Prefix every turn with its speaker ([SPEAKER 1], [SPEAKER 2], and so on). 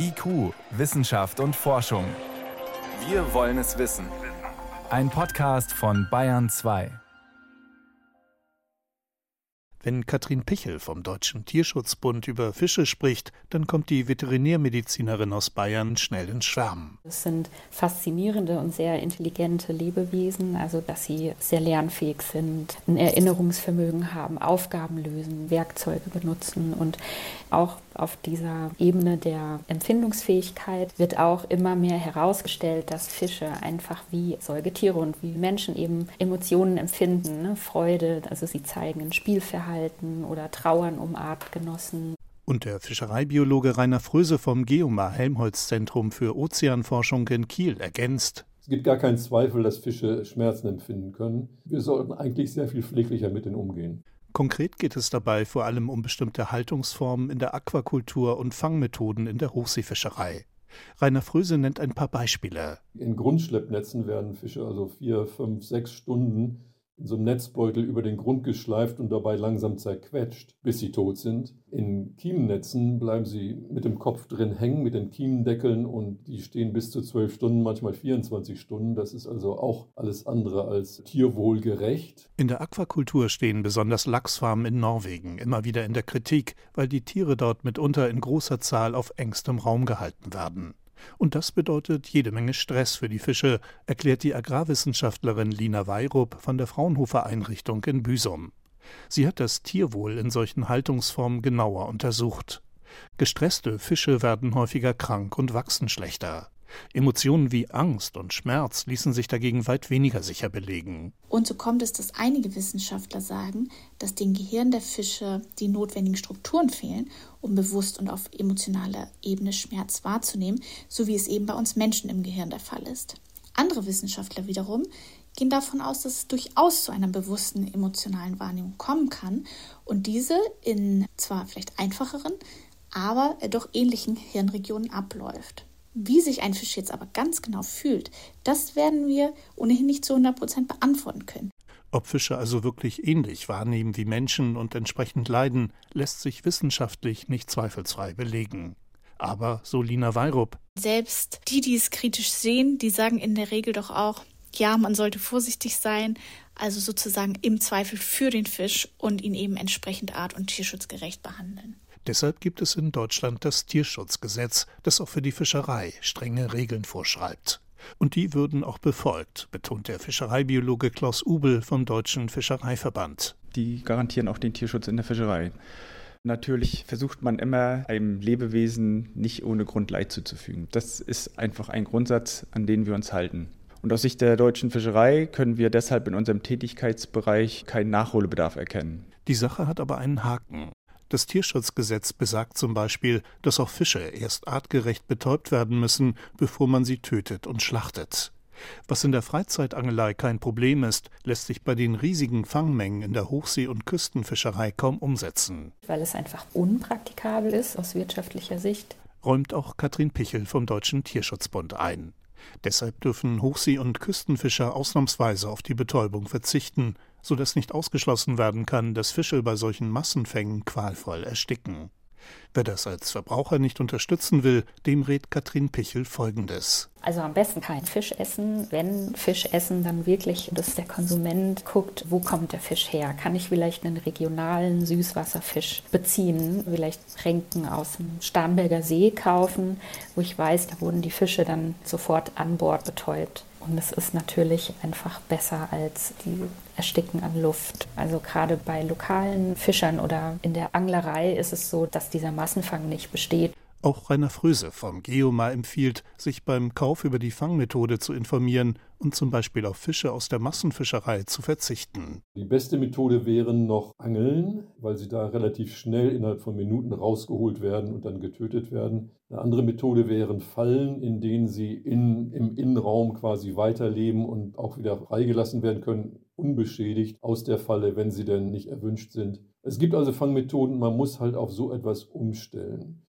[SPEAKER 1] IQ, Wissenschaft und Forschung. Wir wollen es wissen. Ein Podcast von Bayern 2.
[SPEAKER 2] Wenn Katrin Pichel vom Deutschen Tierschutzbund über Fische spricht, dann kommt die Veterinärmedizinerin aus Bayern schnell ins Schwärmen.
[SPEAKER 3] Es sind faszinierende und sehr intelligente Lebewesen, also dass sie sehr lernfähig sind, ein Erinnerungsvermögen haben, Aufgaben lösen, Werkzeuge benutzen und auch auf dieser Ebene der Empfindungsfähigkeit wird auch immer mehr herausgestellt, dass Fische einfach wie Säugetiere und wie Menschen eben Emotionen empfinden, ne? Freude, also sie zeigen ein Spielverhalten oder Trauern um Artgenossen.
[SPEAKER 2] Und der Fischereibiologe Rainer Fröse vom Geomar Helmholtz Zentrum für Ozeanforschung in Kiel ergänzt.
[SPEAKER 4] Es gibt gar keinen Zweifel, dass Fische Schmerzen empfinden können. Wir sollten eigentlich sehr viel pfleglicher mit ihnen umgehen.
[SPEAKER 2] Konkret geht es dabei vor allem um bestimmte Haltungsformen in der Aquakultur und Fangmethoden in der Hochseefischerei. Rainer Fröse nennt ein paar Beispiele.
[SPEAKER 4] In Grundschleppnetzen werden Fische also vier, fünf, sechs Stunden in so einem Netzbeutel über den Grund geschleift und dabei langsam zerquetscht, bis sie tot sind. In Kiemennetzen bleiben sie mit dem Kopf drin hängen, mit den Kiemendeckeln und die stehen bis zu zwölf Stunden, manchmal 24 Stunden. Das ist also auch alles andere als tierwohlgerecht.
[SPEAKER 2] In der Aquakultur stehen besonders Lachsfarmen in Norwegen immer wieder in der Kritik, weil die Tiere dort mitunter in großer Zahl auf engstem Raum gehalten werden. Und das bedeutet jede Menge Stress für die Fische, erklärt die Agrarwissenschaftlerin Lina Weirup von der Fraunhofer Einrichtung in Büsum. Sie hat das Tierwohl in solchen Haltungsformen genauer untersucht. Gestresste Fische werden häufiger krank und wachsen schlechter. Emotionen wie Angst und Schmerz ließen sich dagegen weit weniger sicher belegen.
[SPEAKER 5] Und so kommt es, dass einige Wissenschaftler sagen, dass dem Gehirn der Fische die notwendigen Strukturen fehlen, um bewusst und auf emotionaler Ebene Schmerz wahrzunehmen, so wie es eben bei uns Menschen im Gehirn der Fall ist. Andere Wissenschaftler wiederum gehen davon aus, dass es durchaus zu einer bewussten emotionalen Wahrnehmung kommen kann und diese in zwar vielleicht einfacheren, aber doch ähnlichen Hirnregionen abläuft. Wie sich ein Fisch jetzt aber ganz genau fühlt, das werden wir ohnehin nicht zu 100 Prozent beantworten können.
[SPEAKER 2] Ob Fische also wirklich ähnlich wahrnehmen wie Menschen und entsprechend leiden, lässt sich wissenschaftlich nicht zweifelsfrei belegen. Aber, so Lina Weirup.
[SPEAKER 5] Selbst die, die es kritisch sehen, die sagen in der Regel doch auch, ja, man sollte vorsichtig sein, also sozusagen im Zweifel für den Fisch und ihn eben entsprechend art- und tierschutzgerecht behandeln.
[SPEAKER 2] Deshalb gibt es in Deutschland das Tierschutzgesetz, das auch für die Fischerei strenge Regeln vorschreibt. Und die würden auch befolgt, betont der Fischereibiologe Klaus Ubel vom Deutschen Fischereiverband.
[SPEAKER 6] Die garantieren auch den Tierschutz in der Fischerei. Natürlich versucht man immer, einem Lebewesen nicht ohne Grund Leid zuzufügen. Das ist einfach ein Grundsatz, an den wir uns halten. Und aus Sicht der deutschen Fischerei können wir deshalb in unserem Tätigkeitsbereich keinen Nachholbedarf erkennen.
[SPEAKER 2] Die Sache hat aber einen Haken. Das Tierschutzgesetz besagt zum Beispiel, dass auch Fische erst artgerecht betäubt werden müssen, bevor man sie tötet und schlachtet. Was in der Freizeitangelei kein Problem ist, lässt sich bei den riesigen Fangmengen in der Hochsee- und Küstenfischerei kaum umsetzen.
[SPEAKER 3] Weil es einfach unpraktikabel ist aus wirtschaftlicher Sicht.
[SPEAKER 2] Räumt auch Katrin Pichel vom Deutschen Tierschutzbund ein. Deshalb dürfen Hochsee- und Küstenfischer ausnahmsweise auf die Betäubung verzichten, sodass nicht ausgeschlossen werden kann, dass Fische bei solchen Massenfängen qualvoll ersticken. Wer das als Verbraucher nicht unterstützen will, dem rät Katrin Pichel Folgendes.
[SPEAKER 3] Also am besten kein Fisch essen. Wenn Fisch essen, dann wirklich, dass der Konsument guckt, wo kommt der Fisch her? Kann ich vielleicht einen regionalen Süßwasserfisch beziehen? Vielleicht Tränken aus dem Starnberger See kaufen, wo ich weiß, da wurden die Fische dann sofort an Bord betäubt. Und es ist natürlich einfach besser als die Ersticken an Luft. Also gerade bei lokalen Fischern oder in der Anglerei ist es so, dass dieser Massenfang nicht besteht.
[SPEAKER 2] Auch Rainer Fröse vom Geomar empfiehlt, sich beim Kauf über die Fangmethode zu informieren und zum Beispiel auf Fische aus der Massenfischerei zu verzichten.
[SPEAKER 4] Die beste Methode wären noch Angeln, weil sie da relativ schnell innerhalb von Minuten rausgeholt werden und dann getötet werden. Eine andere Methode wären Fallen, in denen sie in, im Innenraum quasi weiterleben und auch wieder freigelassen werden können, unbeschädigt aus der Falle, wenn sie denn nicht erwünscht sind. Es gibt also Fangmethoden, man muss halt auf so etwas umstellen.